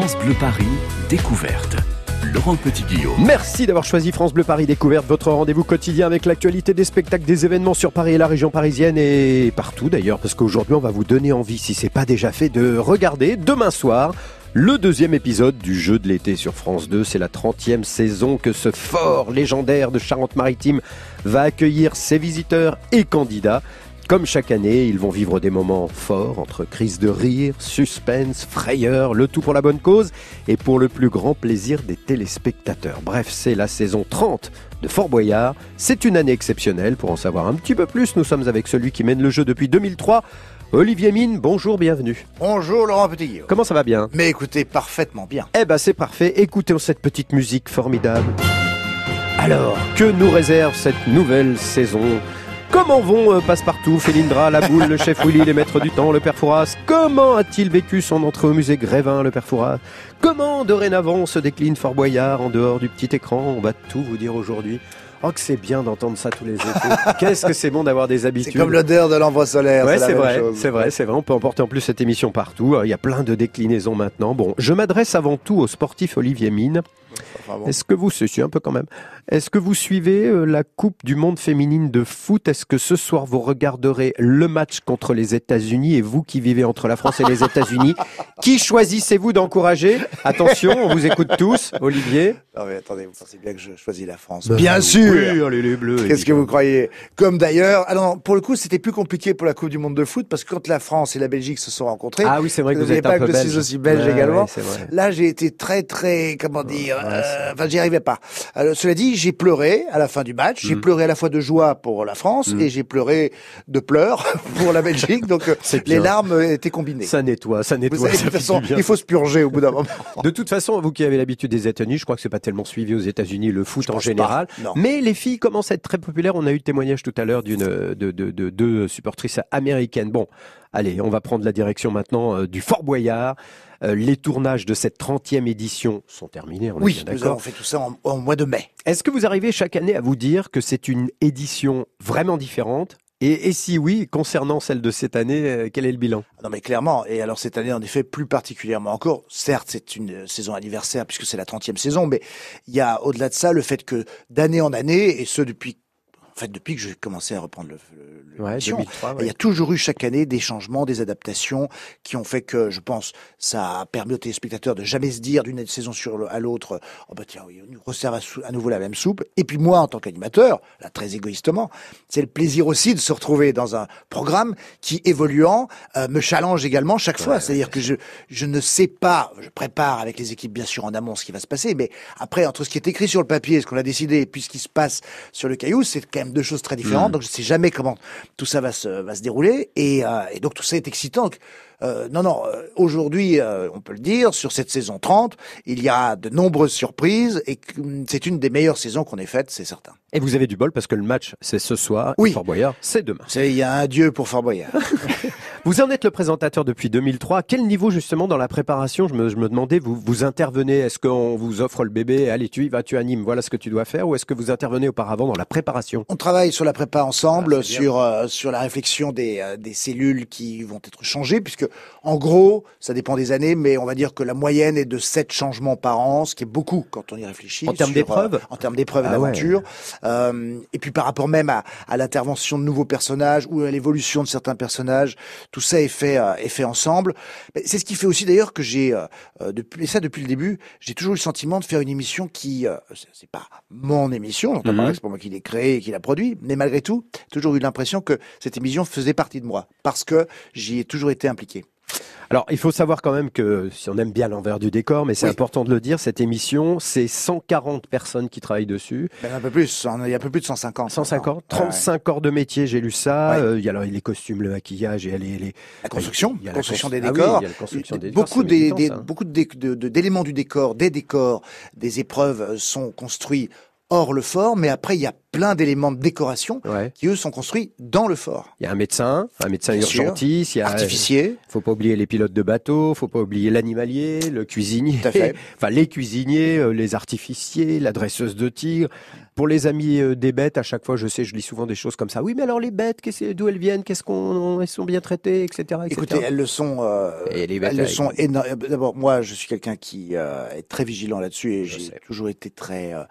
France Bleu Paris, découverte. Laurent Petit-Guillaume. Merci d'avoir choisi France Bleu Paris Découverte, votre rendez-vous quotidien avec l'actualité des spectacles, des événements sur Paris et la région parisienne et partout d'ailleurs, parce qu'aujourd'hui on va vous donner envie, si c'est pas déjà fait, de regarder demain soir le deuxième épisode du jeu de l'été sur France 2. C'est la 30e saison que ce fort légendaire de Charente-Maritime va accueillir ses visiteurs et candidats. Comme chaque année, ils vont vivre des moments forts entre crises de rire, suspense, frayeur, le tout pour la bonne cause et pour le plus grand plaisir des téléspectateurs. Bref, c'est la saison 30 de Fort Boyard. C'est une année exceptionnelle. Pour en savoir un petit peu plus, nous sommes avec celui qui mène le jeu depuis 2003. Olivier Mine, bonjour, bienvenue. Bonjour Laurent Petit. Comment ça va bien? Mais écoutez, parfaitement bien. Eh ben c'est parfait, écoutez cette petite musique formidable. Alors, que nous réserve cette nouvelle saison Comment vont euh, Passepartout, Félindra, La Boule, le chef Willy, les maîtres du temps, le père Fouras? Comment a-t-il vécu son entrée au musée Grévin, le père Fouras? Comment dorénavant se décline Fort Boyard en dehors du petit écran? On va tout vous dire aujourd'hui. Oh que c'est bien d'entendre ça tous les étés. Qu'est-ce que c'est bon d'avoir des habitudes. C'est comme l'odeur de l'envoi solaire. Ouais, c'est vrai, c'est vrai, c'est vrai. On peut emporter en plus cette émission partout. Il y a plein de déclinaisons maintenant. Bon, je m'adresse avant tout au sportif Olivier Mine. Est-ce que vous, suis un peu quand même, est-ce que vous suivez euh, la Coupe du Monde féminine de foot? Est-ce que ce soir vous regarderez le match contre les États-Unis? Et vous qui vivez entre la France et les États-Unis, qui choisissez-vous d'encourager? Attention, on vous écoute tous. Olivier? Non mais attendez, vous pensez bien que je choisis la France? Bah, bien oui, sûr. Oui, les bleus. Qu'est-ce que vous croyez? Comme d'ailleurs, alors pour le coup, c'était plus compliqué pour la Coupe du Monde de foot parce que quand la France et la Belgique se sont rencontrées, Ah oui, c'est vrai que vous êtes pas un peu que je suis aussi belge Ouais, également. ouais, c'est. Là, j'ai été très très comment dire, euh, enfin j'y arrivais pas. Alors, cela dit, j'ai pleuré à la fin du match. Mm. J'ai pleuré à la fois de joie pour la France et j'ai pleuré de pleurs pour la Belgique. Donc euh, les larmes étaient combinées. Ça nettoie, ça nettoie. savez, de ça toute fait façon, il faut se purger au bout d'un moment. De toute façon, vous qui avez l'habitude des États-Unis, je crois que c'est pas tellement suivi aux États-Unis le foot Je en général. Mais les filles commencent à être très populaires. On a eu le témoignage tout à l'heure d'une de, de, de deux supportrices américaines. Bon, allez, on va prendre la direction maintenant euh, du Fort Boyard. Euh, les tournages de cette 30e édition sont terminés, on Oui, d'accord. fait tout ça en, en mois de mai. Est-ce que vous arrivez chaque année à vous dire que c'est une édition vraiment différente? Et, et si oui, concernant celle de cette année, euh, quel est le bilan? Non mais clairement, et alors cette année en effet plus particulièrement encore, certes c'est une euh, saison anniversaire puisque c'est la 30e saison, mais il y a au-delà de ça le fait que d'année en année, et ce depuis en fait depuis que j'ai commencé à reprendre le, le, le- Ouais, l'émission, 2003, ouais. il y a toujours eu chaque année des changements, des adaptations qui ont fait que, je pense, ça a permis aux téléspectateurs de jamais se dire d'une saison sur le- à l'autre, oh bah tiens, oui, on nous à, sou- à nouveau la même soupe. Et puis moi, en tant qu'animateur, là très égoïstement, c'est le plaisir aussi de se retrouver dans un programme qui, évoluant, euh, me challenge également chaque fois. C'est-à-dire que je, je ne sais pas, je prépare avec les équipes bien sûr en amont ce qui va se passer, mais après, entre ce qui est écrit sur le papier, ce qu'on a décidé, et puis ce qui se passe sur le caillou, c'est quand même deux choses très différentes. Donc je sais jamais comment tout ça va se, va se dérouler. Et, euh, et donc tout ça est excitant. Euh, non, non, euh, aujourd'hui, euh, on peut le dire, sur cette saison 30, il y a de nombreuses surprises et hum, c'est une des meilleures saisons qu'on ait faites, c'est certain. Et vous avez du bol parce que le match, c'est ce soir. Oui. et Fort Boyard, c'est demain. Il y a un dieu pour Fort Boyard. Vous en êtes le présentateur depuis 2003. Quel niveau justement dans la préparation? Je me, je me demandais, vous, vous intervenez, est-ce qu'on vous offre le bébé, allez tu y vas, tu animes, voilà ce que tu dois faire, ou est-ce que vous intervenez auparavant dans la préparation? On travaille sur la prépa ensemble, Ah, sur euh, sur la réflexion des euh, des cellules qui vont être changées, puisque en gros, ça dépend des années, mais on va dire que la moyenne est de 7 changements par an, ce qui est beaucoup quand on y réfléchit. En termes sur, d'épreuves? euh, En termes d'épreuves et Ah ouais. Euh, et puis par rapport même à, à l'intervention de nouveaux personnages ou à l'évolution de certains personnages, tout ça est fait euh, est fait ensemble. C'est ce qui fait aussi d'ailleurs que j'ai euh, euh, depuis et ça depuis le début, j'ai toujours eu le sentiment de faire une émission qui euh, c'est- pas mon émission, j'entends que c'est pas moi qui l'ai créée et qui l'a produit, mais malgré tout, toujours eu l'impression que cette émission faisait partie de moi parce que j'y ai toujours été impliqué. Alors, il faut savoir quand même que si on aime bien l'envers du décor, mais c'est Oui. important de le dire, cette émission, c'est 140 personnes qui travaillent dessus. Même un peu plus, il y a un peu plus de 150. 150, maintenant. Ouais, ouais. 35 corps de métier, j'ai lu ça. Ouais. Euh, Il y a alors les costumes, le maquillage, et les, les... La construction, Il y a la construction cons- des Ah oui, décors. il y a la construction des décors, beaucoup des, des- d'éléments du décor, des décors, des épreuves euh, sont construits hors le fort, mais après il y a plein d'éléments de décoration Ouais. qui eux sont construits dans le fort. Il y a un médecin, un médecin Bien urgentiste, il y a Artificier. Faut pas oublier les pilotes de bateau, faut pas oublier l'animalier, le cuisinier, Tout à fait. enfin les cuisiniers, euh, les artificiers, la dresseuse de tigres. Pour les amis euh, des bêtes, à chaque fois, je sais, je lis souvent des choses comme ça. Oui, mais alors les bêtes, d'où elles viennent, qu'est-ce qu'on, elles sont bien traitées, etc. etc. Écoutez, elles le sont. euh, Et les bêtes elles le sont éno- D'abord, moi, je suis quelqu'un qui euh, est très vigilant là-dessus et j'ai toujours été très, euh,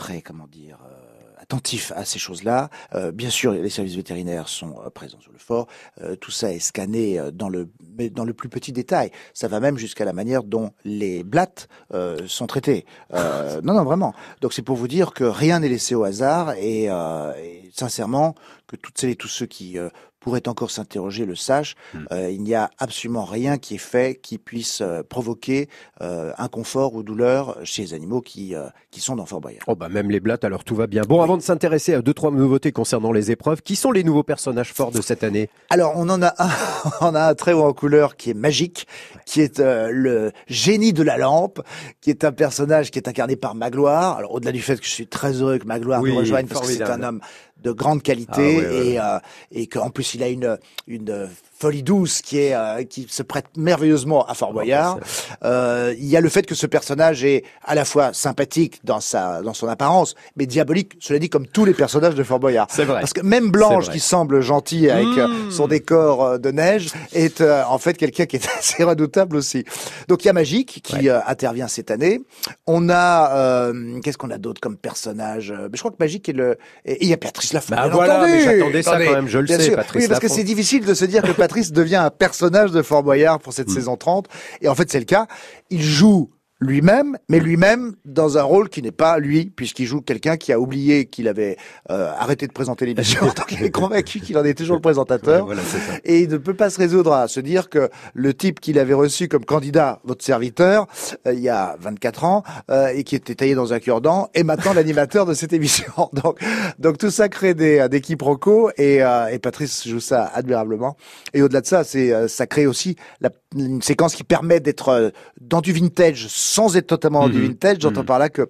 très, comment dire. euh, attentif à ces choses-là. Euh, bien sûr, les services vétérinaires sont euh, présents sur le fort. Euh, tout ça est scanné euh, dans le dans le plus petit détail. Ça va même jusqu'à la manière dont les blattes euh, sont traitées. Non, non, vraiment. Donc c'est pour vous dire que rien n'est laissé au hasard et, et sincèrement que toutes celles et tous ceux qui pourraient encore s'interroger le sachent. Hmm. Euh, il n'y a absolument rien qui est fait qui puisse euh, provoquer euh, inconfort ou douleur chez les animaux qui euh, qui sont dans Fort Boyard. Oh bah même les blattes, alors tout va bien. Bon, avant de s'intéresser à deux trois nouveautés concernant les épreuves, qui sont les nouveaux personnages forts de cette année? Alors, on en a un, on a un très haut en couleur qui est magique, qui est euh, le génie de la lampe, qui est un personnage qui est incarné par Magloire. Alors, au-delà du fait que je suis très heureux que Magloire Oui, nous rejoigne, parce que c'est un homme de grande qualité Ah, et euh, et qu'en plus il a une une folie douce qui est euh, qui se prête merveilleusement à Fort Boyard. Euh, il y a le fait que ce personnage est à la fois sympathique dans sa dans son apparence, mais diabolique. Cela dit, comme tous les personnages de Fort Boyard. C'est vrai. Parce que même Blanche, qui semble gentille avec euh, Mmh. son décor euh, de neige, est euh, en fait quelqu'un qui est assez redoutable aussi. Donc il y a Magique qui Ouais. intervient cette année. On a euh, qu'est-ce qu'on a d'autre comme personnage Je crois que Magique est le et il y a Patrice Lafont. Bah voilà, mais j'attendais ça quand même, je le sais. Patrice Oui, parce que c'est difficile de se dire que Patrice devient un personnage de Fort Boyard pour Mm. cette saison 30. Et en fait, c'est le cas. Il joue lui-même, mais lui-même dans un rôle qui n'est pas lui, puisqu'il joue quelqu'un qui a oublié qu'il avait euh, arrêté de présenter l'émission, donc il est convaincu qu'il en est toujours le présentateur. Voilà. Et il ne peut pas se résoudre à se dire que le type qu'il avait reçu comme candidat, votre serviteur, euh, il y a 24 ans, euh, et qui était taillé dans un cure-dent, est maintenant l'animateur de cette émission. Donc, donc tout ça crée des, des quiproquos, et, euh, et Patrice joue ça admirablement. Et au-delà de ça, c'est euh, ça crée aussi la, une séquence qui permet d'être euh, dans du vintage sans être totalement dans du vintage. J'entends Mhm. par là que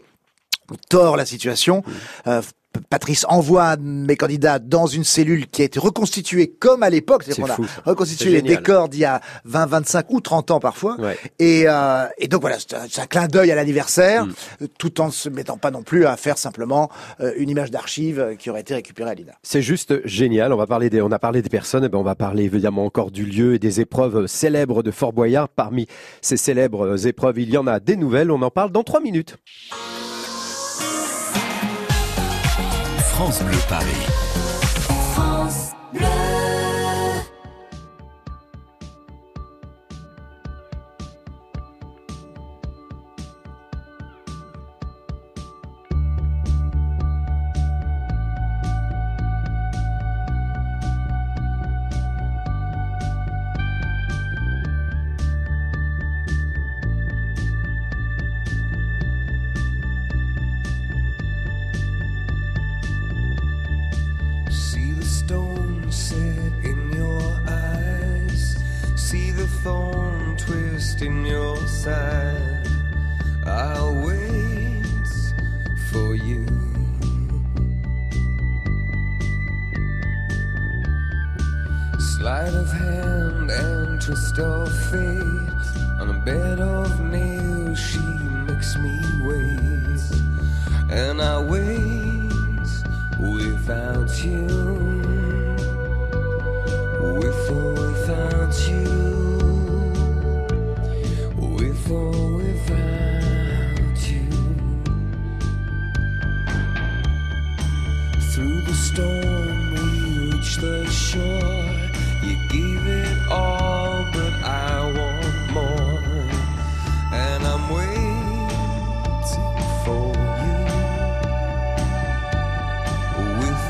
on tord la situation. Euh, P- Patrice envoie mes candidats dans une cellule qui a été reconstituée comme à l'époque. C'est C'est-à-dire qu'on a reconstitué les décors d'il y a 20, 25 ou 30 ans parfois. Ouais. Et, euh, et donc voilà, c'est un, clin d'œil à l'anniversaire, Mm. tout en se mettant pas non plus à faire simplement euh, une image d'archive euh, qui aurait été récupérée à l'INA. C'est juste génial. On va parler des, on a parlé des personnes, et ben on va parler évidemment encore du lieu et des épreuves célèbres de Fort Boyard. Parmi ces célèbres épreuves, il y en a des nouvelles. On en parle dans trois minutes. France Bleu Paris. See the stone set in your eyes. See the thorn twist in your side. I'll wait for you. Sleight of hand and twist of fate. On a bed of nails, she makes me wait. And I wait without you.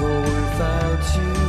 所谓早起。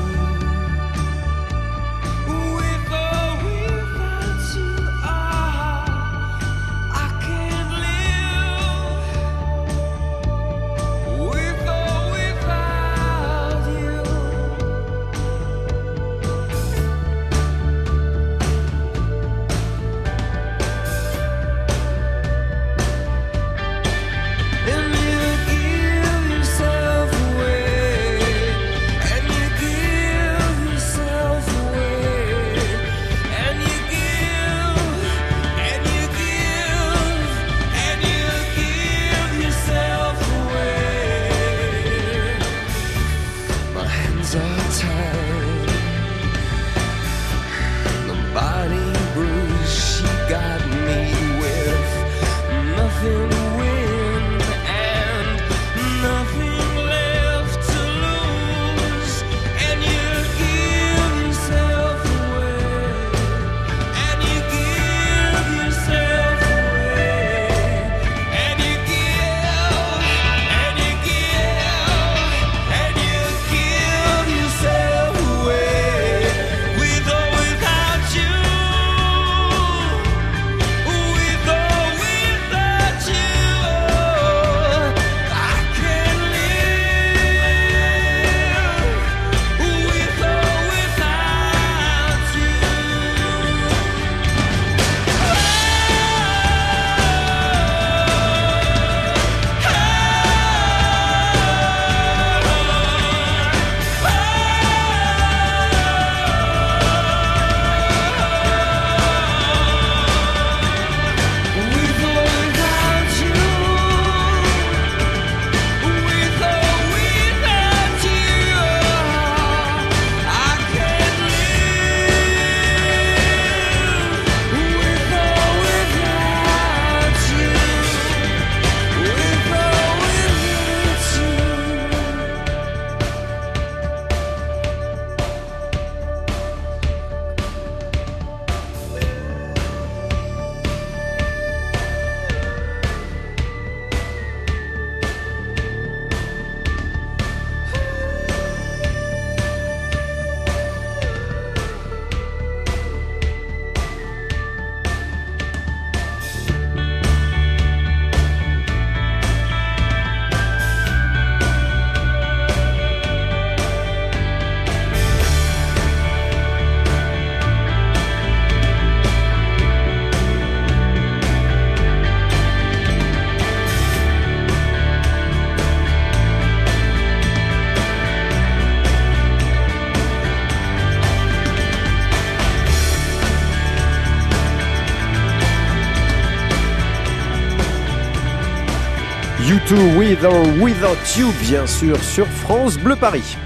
U2 with or without you, bien sûr, sur France Bleu Paris.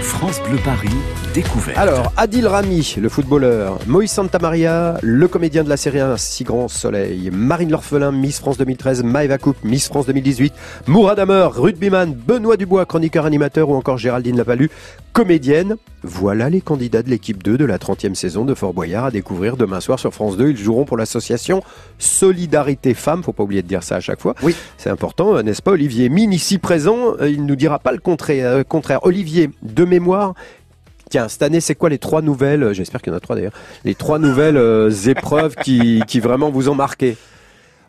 France Bleu Paris, découverte. Alors, Adil Rami, le footballeur, Moïse Santamaria, le comédien de la série Un si grand soleil, Marine L'Orphelin, Miss France 2013, Maëva Coupe, Miss France 2018, Mourad Amer, rugbyman, Benoît Dubois, chroniqueur animateur ou encore Géraldine Lapalu, comédienne. Voilà les candidats de l'équipe 2 de la 30e saison de Fort Boyard à découvrir demain soir sur France 2. Ils joueront pour l'association Solidarité Femmes. Faut pas oublier de dire ça à chaque fois. Oui. C'est important, euh, n'est-ce pas, Olivier Mine, ici présent, euh, il nous dira pas le contraire. euh, contraire. Olivier, de mémoire, Tiens, cette année, c'est quoi les trois nouvelles, euh, j'espère qu'il y en a trois d'ailleurs, les trois nouvelles euh, épreuves qui, qui vraiment vous ont marqué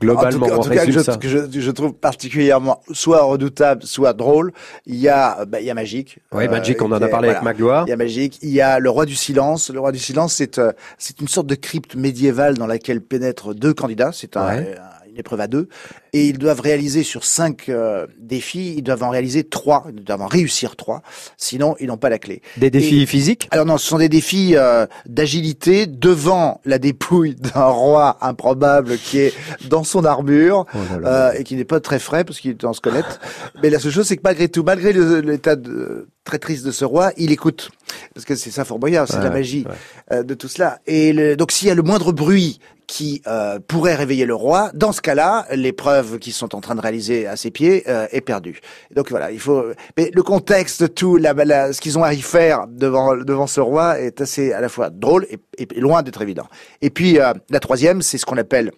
Globalement, en tout cas, en tout cas, que je, ça. que je, je trouve particulièrement soit redoutable, soit drôle. Il y a, bah, il y a Magique. Oui, Euh, Magic, on en a parlé avec. Magloire. Il y a Magique. Il y a le Roi du Silence. Le Roi du Silence, c'est euh, c'est une sorte de crypte médiévale dans laquelle pénètrent deux candidats. C'est un, Ouais. euh, une épreuve à deux. Et ils doivent réaliser sur cinq euh, défis, ils doivent en réaliser trois. Ils doivent en réussir trois. Sinon, ils n'ont pas la clé. Des défis Et- physiques? Alors non, ce sont des défis euh, d'agilité devant la dépouille d'un roi improbable qui est dans son armure Oh là là. euh, et qui n'est pas très frais parce qu'il est en squelette. Mais la seule chose, c'est que malgré tout, malgré l'état de- très triste de ce roi, il écoute. Parce que c'est ça Fort Boyard, c'est Ouais, la magie ouais. euh, de tout cela. Et le- donc s'il y a le moindre bruit qui euh, pourrait réveiller le roi, dans ce cas-là, l'épreuve qu'ils sont en train de réaliser à ses pieds euh, est perdue. Donc voilà, il faut. Mais le contexte, tout, la, ce qu'ils ont à y faire devant devant ce roi est assez à la fois drôle et, et loin d'être évident. Et puis euh, la troisième, c'est ce qu'on appelle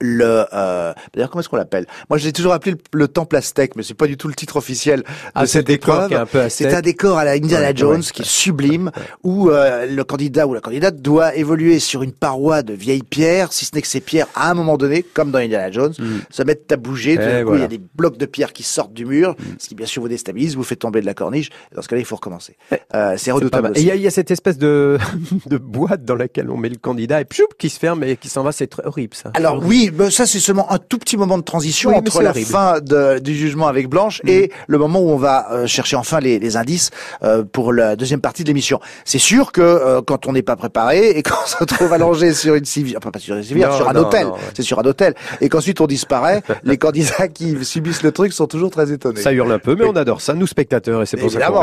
le euh, d'ailleurs comment est-ce qu'on l'appelle? Moi j'ai toujours appelé le, le temple aztèque mais c'est pas du tout le titre officiel de Ah, ce cette épreuve c'est un décor à la Indiana Ouais, Jones ouais, qui est sublime où euh, le candidat ou la candidate doit évoluer sur une paroi de vieilles pierres si ce n'est que ces pierres à un moment donné comme dans Indiana Jones se mettent à bouger tout Mm. Eh, coup voilà. Mm. il y a des blocs de pierres qui sortent du mur ce qui bien sûr vous déstabilise vous fait tomber de la corniche dans ce cas-là il faut recommencer euh, c'est redoutable. Et il y, y a cette espèce de, de boîte dans laquelle on met le candidat et pchoup, qui se ferme et qui s'en va. C'est horrible, ça. Alors oui, ben, ça c'est seulement un tout petit moment de transition Oui, entre la horrible. fin de- du jugement avec Blanche et le moment où on va euh, chercher enfin les, les indices euh, pour la deuxième partie de l'émission. C'est sûr que euh, quand on n'est pas préparé et qu'on se retrouve allongé sur une civière, enfin pas sur une civière, Non, sur un non, hôtel, ouais. c'est sur un hôtel, et qu'ensuite on disparaît, les candidats qui subissent le truc sont toujours très étonnés. Ça hurle un peu, mais on adore ça, nous spectateurs, et c'est pour ça qu'on Évidemment.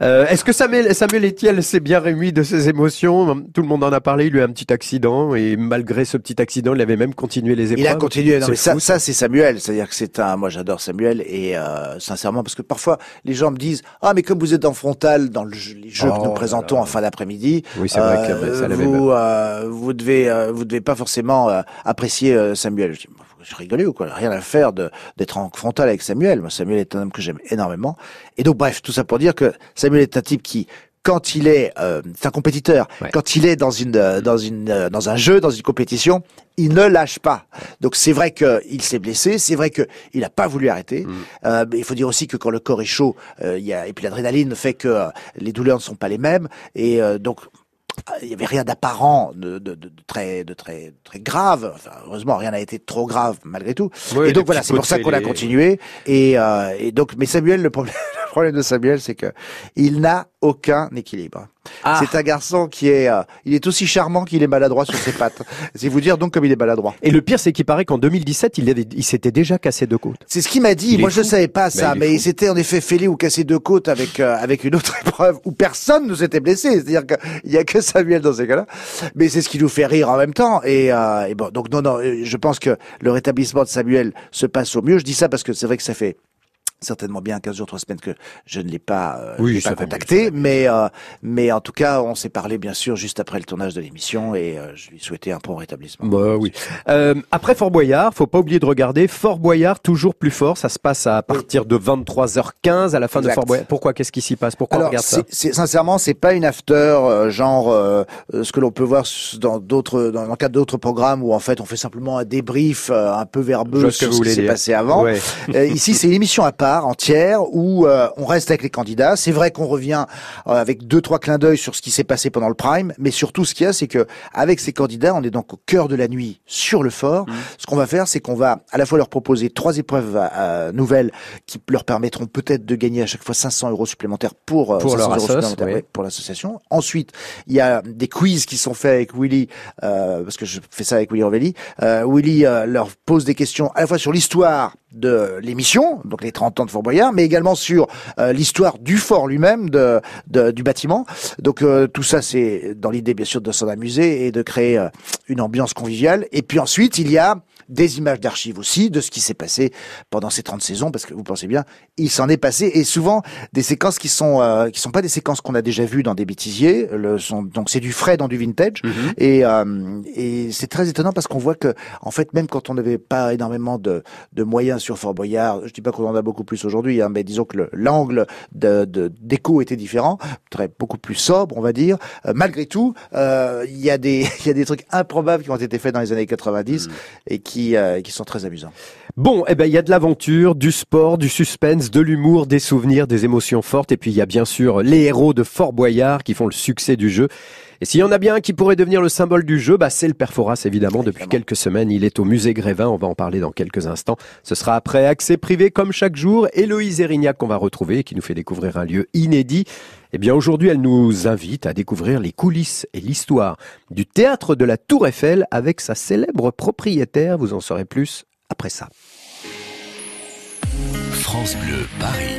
regarde. Est-ce que Samuel, Samuel Etienne s'est bien remis de ses émotions? Tout le monde en a parlé, il a eu un petit accident, et malgré ce petit accident, il avait même continué les épreuves. Il a continué. Non, C'est mais ça, c'est Samuel. C'est-à-dire que c'est un. Moi, j'adore Samuel et euh, sincèrement, parce que parfois les gens me disent ah mais comme vous êtes en frontal dans le jeu- les jeux Oh que nous là présentons en fin d'après-midi, Oui, c'est vrai euh, ça l'avait vous euh, vous devez euh, vous devez pas forcément euh, apprécier Samuel. Je dis je rigolais ou quoi? Rien à faire de d'être en frontal avec Samuel. Moi, Samuel est un homme que j'aime énormément. Et donc bref, tout ça pour dire que Samuel est un type qui quand il est, euh, c'est un compétiteur. Ouais. Quand il est dans une, euh, dans une, euh, dans un jeu, dans une compétition, il ne lâche pas. Donc c'est vrai qu'il s'est blessé, c'est vrai qu'il n'a pas voulu arrêter. Mm. Euh, mais il faut dire aussi que quand le corps est chaud, euh, il y a, et puis l'adrénaline fait que euh, les douleurs ne sont pas les mêmes. Et euh, donc il y avait rien d'apparent, de, de, de, de très, de très, très grave. Enfin, heureusement, rien n'a été trop grave malgré tout. Et donc voilà, c'est pour ça qu'on a continué. Et, euh, et donc, mais Samuel, le problème, problème de Samuel, c'est que il n'a aucun équilibre. Ah. C'est un garçon qui est, euh, il est aussi charmant qu'il est maladroit sur ses pattes. C'est vous dire donc comme il est maladroit. Et le pire, c'est qu'il paraît qu'en 2017, il, avait- il s'était déjà cassé deux côtes. C'est ce qu'il m'a dit. Il Moi, je fou. savais pas ça, il mais il s'était en effet fêlé ou cassé deux côtes avec euh, avec une autre épreuve où personne ne s'était blessé. C'est-à-dire qu'il y a que Samuel dans ces cas-là. Mais c'est ce qui nous fait rire en même temps. Et, euh, et bon, donc non, non, je pense que le rétablissement de Samuel se passe au mieux. Je dis ça parce que c'est vrai que ça fait certainement bien 15 jours, 3 semaines que je ne l'ai pas, euh, Oui, pas contacté, mais euh, mais en tout cas, on s'est parlé bien sûr juste après le tournage de l'émission et euh, je lui souhaitais un bon rétablissement. Bah oui. Euh, après Fort Boyard, faut pas oublier de regarder Fort Boyard toujours plus fort. Ça se passe à partir de 23h15 à la fin de Exact. Fort Boyard. Pourquoi? Qu'est-ce qui s'y passe? Pourquoi on Alors, regarde ça? c'est, sincèrement, c'est pas une after euh, genre euh, ce que l'on peut voir dans d'autres, dans le cadre d'autres programmes où en fait on fait simplement un débrief un peu verbeux vois ce que sur vous ce qui s'est passé avant. Ouais. Ici, c'est une émission à part, entière, où euh, on reste avec les candidats. C'est vrai qu'on revient euh, avec deux, trois clins d'œil sur ce qui s'est passé pendant le prime, mais surtout, ce qu'il y a, c'est que avec ces candidats, on est donc au cœur de la nuit sur le fort. Ce qu'on va faire, c'est qu'on va à la fois leur proposer trois épreuves euh, nouvelles qui leur permettront peut-être de gagner à chaque fois 500 euros supplémentaires pour, Pour 500 leur assoce, oui. pour l'association. Ensuite, il y a des quiz qui sont faits avec Willy, euh, parce que je fais ça avec Willy Rovelli. Euh, Willy euh, leur pose des questions à la fois sur l'histoire de l'émission, donc les 30 ans de Fort Boyard, mais également sur euh, l'histoire du fort lui-même, de, de- du bâtiment. Donc euh, tout ça, c'est dans l'idée bien sûr de s'en amuser et de créer euh, une ambiance conviviale. Et puis ensuite, il y a des images d'archives aussi de ce qui s'est passé pendant ces 30 saisons, parce que vous pensez bien, il s'en est passé, et souvent des séquences qui sont euh, qui sont pas des séquences qu'on a déjà vues dans des bêtisiers, le, sont, donc c'est du frais dans du vintage, et, euh, et c'est très étonnant parce qu'on voit que, en fait, même quand on n'avait pas énormément de, de moyens sur Fort Boyard, je dis pas qu'on en a beaucoup plus aujourd'hui, hein, mais disons que le- l'angle de, de d'écho était différent, très beaucoup plus sobre, on va dire. Euh, malgré tout, euh, il y a des il y a des trucs improbables qui ont été faits dans les années 90 et qui euh, qui sont très amusants. Bon, eh ben il y a de l'aventure, du sport, du suspense, de l'humour, des souvenirs, des émotions fortes, et puis il y a bien sûr les héros de Fort Boyard qui font le succès du jeu. Et s'il y en a bien un qui pourrait devenir le symbole du jeu, bah c'est le Perforas évidemment. Depuis Évidemment. quelques semaines, il est au musée Grévin. On va en parler dans quelques instants. Ce sera après accès privé comme chaque jour. Héloïse Erignac qu'on va retrouver, et qui nous fait découvrir un lieu inédit. Eh bien aujourd'hui, elle nous invite à découvrir les coulisses et l'histoire du théâtre de la Tour Eiffel avec sa célèbre propriétaire. Vous en saurez plus après ça. France Bleu Paris.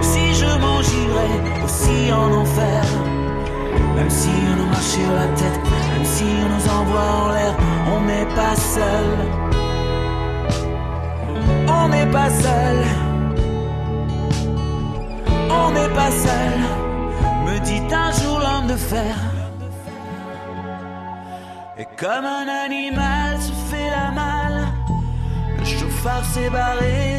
Si je m'en aussi en enfer, même si on nous marche sur la tête, même si on nous envoie en l'air, on n'est pas seul. On n'est pas seul. On n'est pas seul, me dit un jour l'homme de fer. Et comme un animal se fait la malle, le chauffard s'est barré,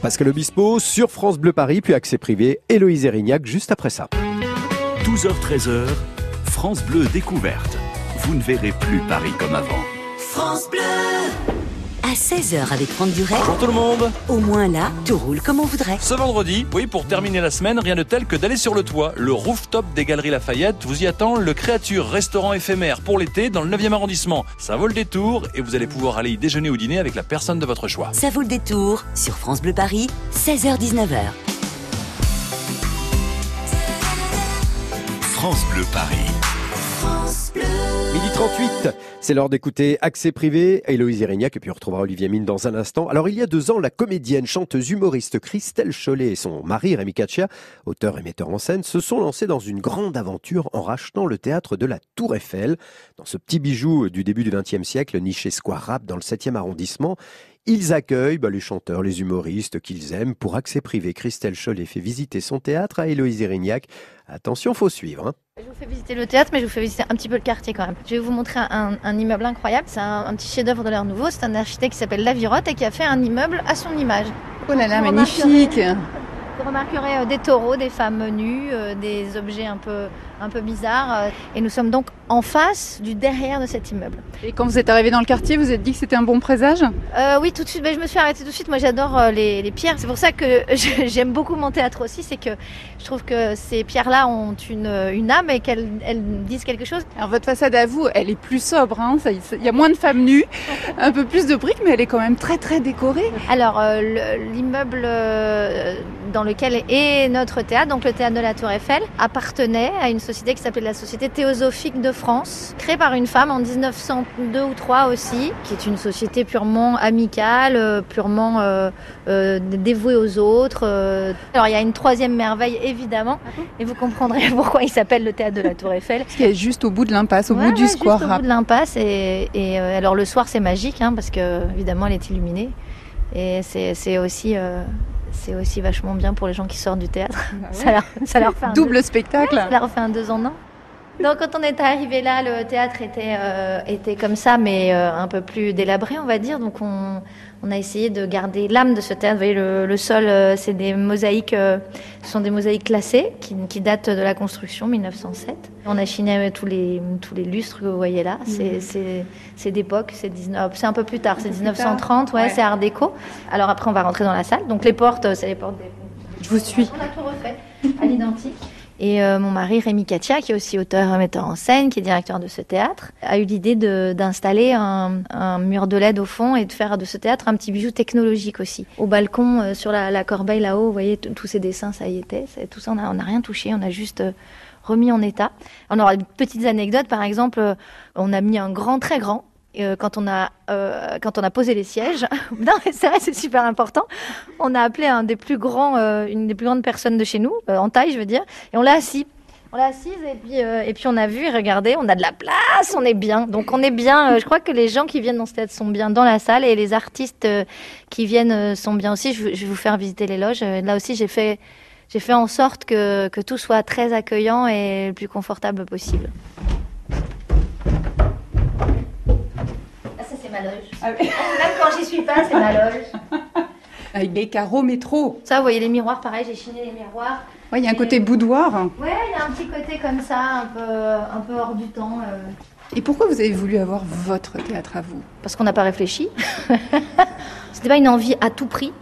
Pascal Obispo sur France Bleu Paris, puis accès privé, Héloïse Erignac juste après ça. 12h-13h, France Bleu découverte. Vous ne verrez plus Paris comme avant. France Bleu à 16h avec Franck Duret. Bonjour tout le monde. Au moins là, tout roule comme on voudrait. Ce vendredi, oui, pour terminer la semaine, rien de tel que d'aller sur le toit. Le rooftop des Galeries Lafayette vous y attend le Créature restaurant éphémère pour l'été dans le 9e arrondissement. Ça vaut le détour et vous allez pouvoir aller y déjeuner ou dîner avec la personne de votre choix. Ça vaut le détour sur France Bleu Paris, 16h-19h. France Bleu Paris. France Bleu. Midi 38, c'est l'heure d'écouter Accès privé, Héloïse Irignac, et puis on retrouvera Olivier Mine dans un instant. Alors il y a deux ans, la comédienne, chanteuse, humoriste Christelle Chollet et son mari Rémi Caccia, auteur et metteur en scène, se sont lancés dans une grande aventure en rachetant le théâtre de la Tour Eiffel. Dans ce petit bijou du début du XXe siècle, niché Square Rap dans le 7e arrondissement, ils accueillent bah, les chanteurs, les humoristes qu'ils aiment. Pour accès privé, Christelle Chollet fait visiter son théâtre à Héloïse Erignac. Attention, faut suivre. Hein. Je vous fais visiter le théâtre, mais je vous fais visiter un petit peu le quartier quand même. Je vais vous montrer un, immeuble incroyable. C'est un, petit chef-d'œuvre de l'ère nouveau. C'est un architecte qui s'appelle Lavirotte et qui a fait un immeuble à son image. Oh là là, magnifique Vous remarquerez euh, des taureaux, des femmes nues, euh, des objets un peu un peu bizarre. Euh, et nous sommes donc en face du derrière de cet immeuble. Et quand vous êtes arrivé dans le quartier, vous êtes dit que c'était un bon présage? Euh, Oui, tout de suite. Ben, je me suis arrêtée tout de suite. Moi, j'adore euh, les, pierres. C'est pour ça que j'aime beaucoup mon théâtre aussi. C'est que je trouve que ces pierres-là ont une, une âme et qu'elles disent quelque chose. Alors, votre façade à vous, elle est plus sobre. Hein. Il y a moins de femmes nues, un peu plus de briques, mais elle est quand même très, très décorée. Alors, l'immeuble dans lequel est notre théâtre, donc le théâtre de la Tour Eiffel, appartenait à une société qui s'appelait la Société Théosophique de France, créée par une femme en 1902 ou 3 aussi, qui est une société purement amicale, euh, purement euh, euh, dévouée aux autres. Alors il y a une troisième merveille évidemment, et vous comprendrez pourquoi il s'appelle le théâtre de la Tour Eiffel. Qui est juste au bout de l'impasse, au bout du square. Juste au bout de l'impasse, et, et alors le soir c'est magique, hein, parce que évidemment elle est illuminée, et c'est aussi c'est aussi vachement bien pour les gens qui sortent du théâtre. Bah ça, leur, ça, leur, fait un double spectacle. ça leur fait un deux en un. Donc quand on est arrivé là, le théâtre était, euh, était comme ça, mais euh, un peu plus délabré, on va dire. Donc on, on a essayé de garder l'âme de ce théâtre. Vous voyez, le, sol, euh, c'est des mosaïques, ce sont des mosaïques classées qui, qui, datent de la construction 1907. On a chiné tous les, tous les lustres que vous voyez là. Mhm. C'est d'époque, c'est un peu plus tard, c'est 1930, ouais, c'est Art déco. Alors après, on va rentrer dans la salle. Donc les portes, c'est les portes des... Je vous suis. On a tout refait à l'identique. Et euh, mon mari, Rémi Katia, qui est aussi auteur et metteur en scène, qui est directeur de ce théâtre, a eu l'idée d'installer un, un, mur de LED au fond et de faire de ce théâtre un petit bijou technologique aussi. Au balcon, euh, sur la, la, corbeille là-haut, vous voyez, tous ces dessins, ça y était. Tout ça, on n'a rien touché, on a juste euh, remis en état. On aura des petites anecdotes, par exemple, on a mis un grand, très grand, euh, quand, on a, euh, quand on a posé les sièges, non, c'est c'est super important. On a appelé euh, une des plus grandes personnes de chez nous, en taille, je veux dire, et on l'a assis. On l'a assise et puis, et puis on a vu et regardé, on a de la place, on est bien. Donc on est bien. je crois que les gens qui viennent dans ce théâtre sont bien dans la salle et les artistes qui viennent sont bien aussi. Je, je, vais vous faire visiter les loges. là aussi, j'ai fait, j'ai fait en sorte que, que tout soit très accueillant et le plus confortable possible. Ah Même quand j'y suis pas, c'est ma loge. Avec des carreaux métro. Ça, vous voyez les miroirs, pareil, j'ai chiné les miroirs. Oui, il y a un côté boudoir. Ouais, il y a un petit côté comme ça, un peu, un peu hors du temps. Euh. Et pourquoi vous avez voulu avoir votre théâtre à vous? Parce qu'on n'a pas réfléchi. C'était pas une envie à tout prix.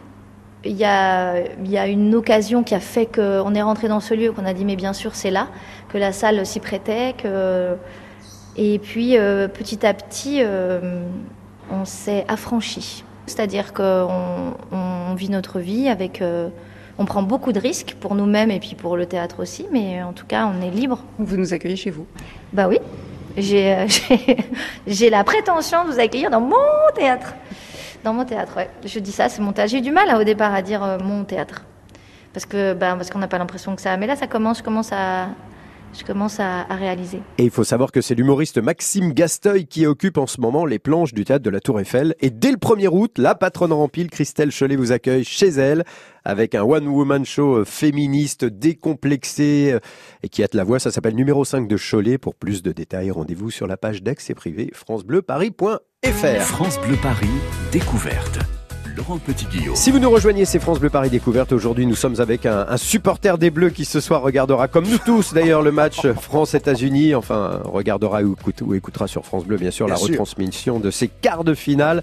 Il y a, il y a une occasion qui a fait qu'on est rentré dans ce lieu, qu'on a dit mais bien sûr c'est là, que la salle s'y prêtait, que et puis euh, petit à petit, euh, on s'est affranchi. C'est-à-dire qu'on on vit notre vie avec. Euh, on prend beaucoup de risques pour nous-mêmes et puis pour le théâtre aussi, mais en tout cas, on est libre. Vous nous accueillez chez vous Bah oui. J'ai la prétention de vous accueillir dans mon théâtre. Dans mon théâtre, ouais. Je dis ça, c'est mon théâtre. J'ai eu du mal hein, au départ à dire mon théâtre. Parce que bah, parce qu'on n'a pas l'impression que ça. Mais là, ça commence, je commence à, je commence à, réaliser. Et il faut savoir que c'est l'humoriste Maxime Gasteuil qui occupe en ce moment les planches du théâtre de la Tour Eiffel. Et dès le 1er août, la patronne remplie, Christelle Cholet, vous accueille chez elle avec un one-woman show euh, féministe décomplexé euh, et qui hâte la voix. Ça s'appelle Numéro 5 de Cholet. Pour plus de détails, rendez-vous sur la page d'accès privé francebleuparis.fr. France Bleu Paris, découverte Laurent Petit-Guillaume. Si vous nous rejoignez, c'est France Bleu Paris Découverte. Aujourd'hui, nous sommes avec un, un supporter des Bleus qui ce soir regardera, comme nous tous d'ailleurs, le match France-États-Unis. Enfin, regardera ou, écoute- ou écoutera sur France Bleu, bien sûr, Bien la sûr. retransmission de ces quarts de finale.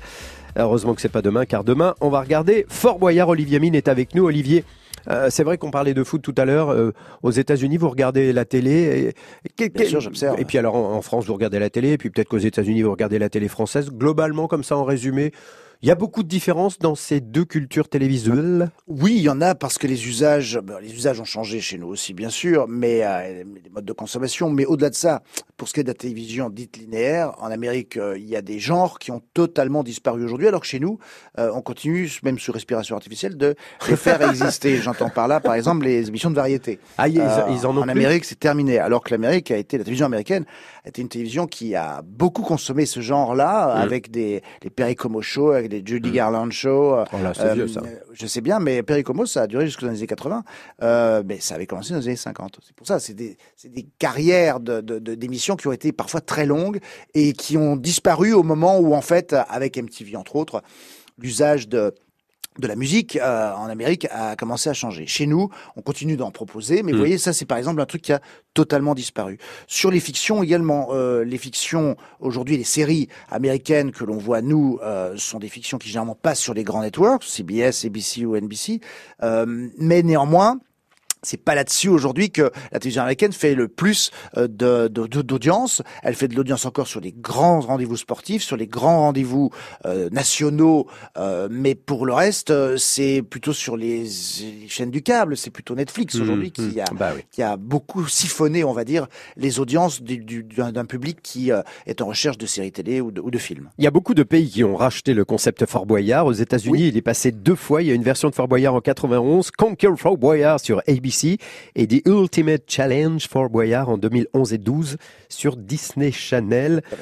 Heureusement que c'est pas demain, car demain, on va regarder Fort Boyard. Olivier Mine est avec nous. Olivier, euh, c'est vrai qu'on parlait de foot tout à l'heure. euh, aux États-Unis, vous regardez la télé. Et, et- Bien sûr, j'observe. Et puis alors en, en France, vous regardez la télé. Et puis peut-être qu'aux États-Unis, vous regardez la télé française. Globalement, comme ça, en résumé, il y a beaucoup de différences dans ces deux cultures télévisuelles? Oui, il y en a parce que les usages, ben, les usages ont changé chez nous aussi, bien sûr, mais euh, les modes de consommation. Mais au-delà de ça, pour ce qui est de la télévision dite linéaire, en Amérique, euh, il y a des genres qui ont totalement disparu aujourd'hui, alors que chez nous, euh, on continue, même sous respiration artificielle, de les faire exister. J'entends par là, par exemple, les émissions de variété. Ah, ils, Euh, ils en ont en Amérique, c'est terminé. Alors que l'Amérique a été, la télévision américaine été une télévision qui a beaucoup consommé ce genre-là, Mm. avec des les Perry Como Show, avec des Judy Garland Show. euh, Oh là, c'est euh, vieux, ça. Je sais bien, mais Perry Como, ça a duré jusqu'aux années 80, euh, mais ça avait commencé dans les années 50. C'est pour ça, c'est des, c'est des carrières de, de, de- d'émissions qui ont été parfois très longues et qui ont disparu au moment où, en fait, avec MTV entre autres, l'usage de de la musique euh, en Amérique a commencé à changer. Chez nous, on continue d'en proposer, mais Mm. vous voyez, ça c'est par exemple un truc qui a totalement disparu. Sur les fictions également, euh, les fictions aujourd'hui, les séries américaines que l'on voit nous euh, sont des fictions qui généralement passent sur les grands networks, CBS, ABC ou NBC, euh, mais néanmoins. C'est pas là-dessus aujourd'hui que la télévision américaine fait le plus euh, d'audience. Elle fait de l'audience encore sur les grands rendez-vous sportifs, sur les grands rendez-vous euh, nationaux, euh, mais pour le reste, c'est plutôt sur les, les chaînes du câble. C'est plutôt Netflix aujourd'hui Mmh, qui a mmh. Bah oui. qui a beaucoup siphonné, on va dire, les audiences du- du- d'un, public qui euh, est en recherche de séries télé ou de, ou de films. Il y a beaucoup de pays qui ont racheté le concept Fort Boyard. Aux États-Unis, il est passé deux fois. Il y a une version de Fort Boyard en 91, Conquer Fort Boyard sur ABC et The Ultimate Challenge Fort Boyard en 2011 et 12 sur Disney Channel. Euh,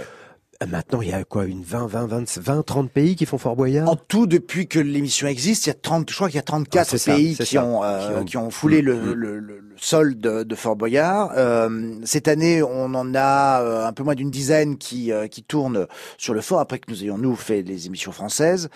Maintenant, il y a quoi, une 20, 20, 20, 20, 30 pays qui font Fort Boyard? En tout, depuis que l'émission existe, il y a 30, je crois qu'il y a 34 Ah, ça, pays qui, ont, euh, Qui ont- qui ont foulé le, Mm, mm. le, le- le sol de, de Fort Boyard. Euh, cette année, on en a euh, un peu moins d'une dizaine qui, qui tournent sur le fort, après que nous ayons, nous, fait des émissions françaises.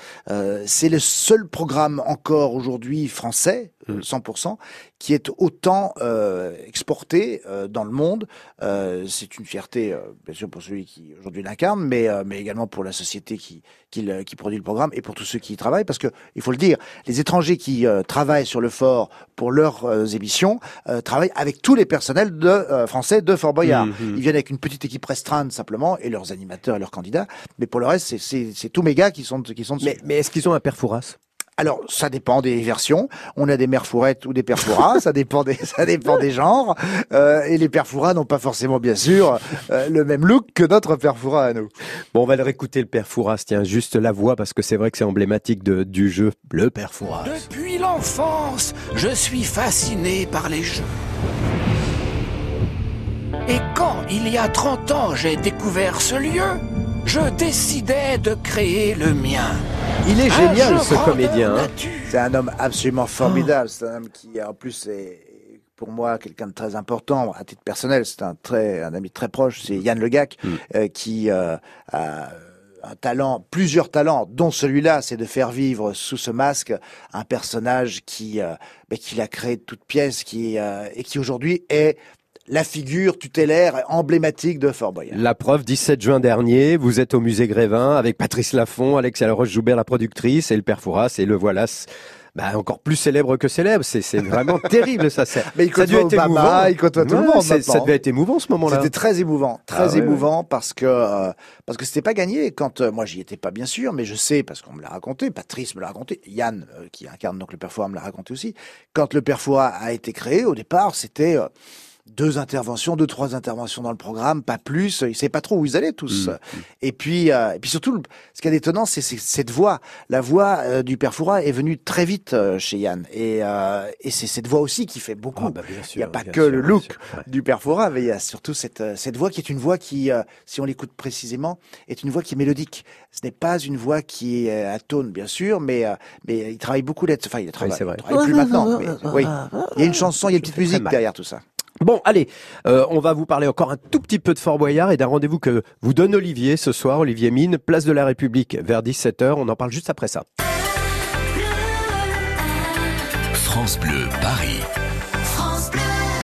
C'est le seul programme encore aujourd'hui français. 100%, qui est autant euh, exporté euh, dans le monde. Euh, c'est une fierté, euh, bien sûr, pour celui qui aujourd'hui l'incarne, mais, euh, mais également pour la société qui, qui, le- qui produit le programme et pour tous ceux qui y travaillent, parce que il faut le dire, les étrangers qui euh, travaillent sur le fort pour leurs euh, émissions euh, travaillent avec tous les personnels de, euh, français de Fort Boyard. Mhm. Ils viennent avec une petite équipe restreinte simplement et leurs animateurs et leurs candidats, mais pour le reste, c'est- c'est c'est tous mes gars qui sont qui sont dessus. Mais, mais est-ce qu'ils ont un père Fouras? Alors, ça dépend des versions. On a des mères fourrettes ou des pères fourras, ça dépend des, ça dépend des genres. Euh, et les pères fourras n'ont pas forcément, bien sûr, euh, le même look que notre père fourra à nous. Bon, on va le réécouter, le père Fouras. Tiens, juste la voix, parce que c'est vrai que c'est emblématique de, du jeu. Le père Fouras. Depuis l'enfance, je suis fasciné par les jeux. Et quand, il y a 30 ans, j'ai découvert ce lieu, je décidais de créer le mien. Il est génial, ce comédien. hein. C'est un homme absolument formidable. C'est un homme qui, en plus, est pour moi quelqu'un de très important à titre personnel. C'est un très, un ami très proche. C'est Yann Le Gac, Mm. euh, qui euh, a un talent, plusieurs talents, dont celui-là, c'est de faire vivre sous ce masque un personnage qui, euh, ben, qu'il a créé de toutes pièces, qui euh, et qui aujourd'hui est la figure tutélaire emblématique de Fort Boyard. La preuve, 17 juin dernier, vous êtes au musée Grévin avec Patrice Laffont, Alex Roche-Joubert, la productrice, et le père Fouras, et le voilà. Bah, encore plus célèbre que célèbre, c'est vraiment terrible ça. Mais il ça a dû côtoie être Obama, émouvant. il côtoie tout le monde Ça devait être émouvant ce moment-là. C'était très émouvant, très Ah ouais, émouvant parce que euh, parce que c'était pas gagné. Quand euh, moi j'y étais pas bien sûr, mais je sais parce qu'on me l'a raconté, Patrice me l'a raconté, Yann euh, qui incarne donc le père Fouras me l'a raconté aussi. Quand le père Fouras a été créé, au départ c'était euh, deux interventions, deux trois interventions dans le programme, pas plus. Ils savaient pas trop où ils allaient tous. Mmh, Et puis euh, et puis surtout, ce qui est étonnant, c'est cette voix. La voix euh, du père Fouras est venue très vite euh, chez Yann et euh, et c'est cette voix aussi qui fait beaucoup. Ah, bah, bien sûr, Il n'y a pas que sûr, le look sûr, ouais. du père Fouras, mais il y a surtout cette, cette voix qui est une voix qui, euh, si on l'écoute précisément, est une voix qui est mélodique. Ce n'est pas une voix qui est atone, bien sûr, mais, euh, mais il travaille beaucoup là Enfin, il travaille, il travaille plus maintenant. Mais, oui. Il y a une chanson, il y a une petite musique derrière tout ça. Bon, allez, euh, on va vous parler encore un tout petit peu de Fort Boyard et d'un rendez-vous que vous donne Olivier ce soir, Olivier Mine, place de la République, vers 17h. On en parle juste après ça. France Bleu, Paris.